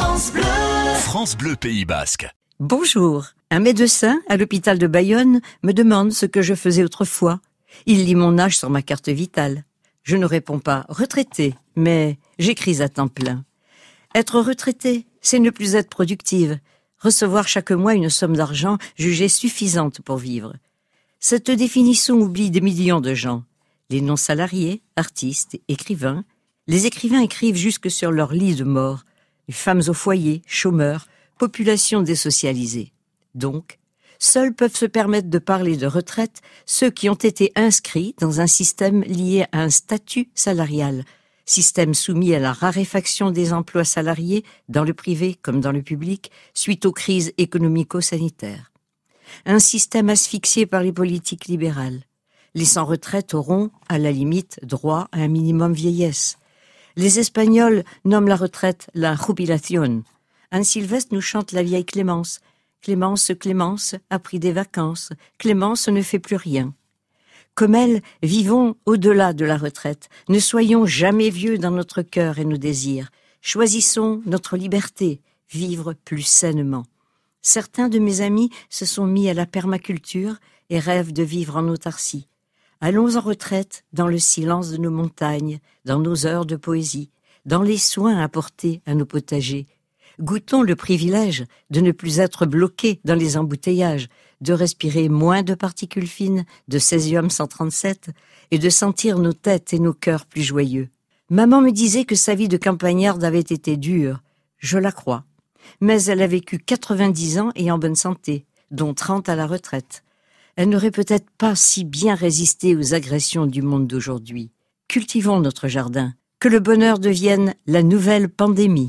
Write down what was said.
France Bleu. France Bleu Pays Basque. Bonjour. Un médecin à l'hôpital de Bayonne me demande ce que je faisais autrefois. Il lit mon âge sur ma carte vitale. Je ne réponds pas retraité, mais j'écris à temps plein. Être retraité, c'est ne plus être productive, recevoir chaque mois une somme d'argent jugée suffisante pour vivre. Cette définition oublie des millions de gens. Les non-salariés, artistes, écrivains. Les écrivains écrivent jusque sur leur lit de mort. Femmes au foyer, chômeurs, population désocialisée. Donc, seuls peuvent se permettre de parler de retraite ceux qui ont été inscrits dans un système lié à un statut salarial, système soumis à la raréfaction des emplois salariés dans le privé comme dans le public suite aux crises économico-sanitaires. Un système asphyxié par les politiques libérales. Les sans-retraite auront, à la limite, droit à un minimum vieillesse. Les Espagnols nomment la retraite la jubilación. Anne Sylvestre nous chante la vieille Clémence. Clémence, Clémence a pris des vacances. Clémence ne fait plus rien. Comme elle, vivons au-delà de la retraite. Ne soyons jamais vieux dans notre cœur et nos désirs. Choisissons notre liberté, vivre plus sainement. Certains de mes amis se sont mis à la permaculture et rêvent de vivre en autarcie. Allons en retraite dans le silence de nos montagnes, dans nos heures de poésie, dans les soins apportés à nos potagers. Goûtons le privilège de ne plus être bloqués dans les embouteillages, de respirer moins de particules fines, de césium 137, et de sentir nos têtes et nos cœurs plus joyeux. Maman me disait que sa vie de campagnarde avait été dure. Je la crois. Mais elle a vécu 90 ans et en bonne santé, dont 30 à la retraite. Elle n'aurait peut-être pas si bien résisté aux agressions du monde d'aujourd'hui. Cultivons notre jardin. Que le bonheur devienne la nouvelle pandémie.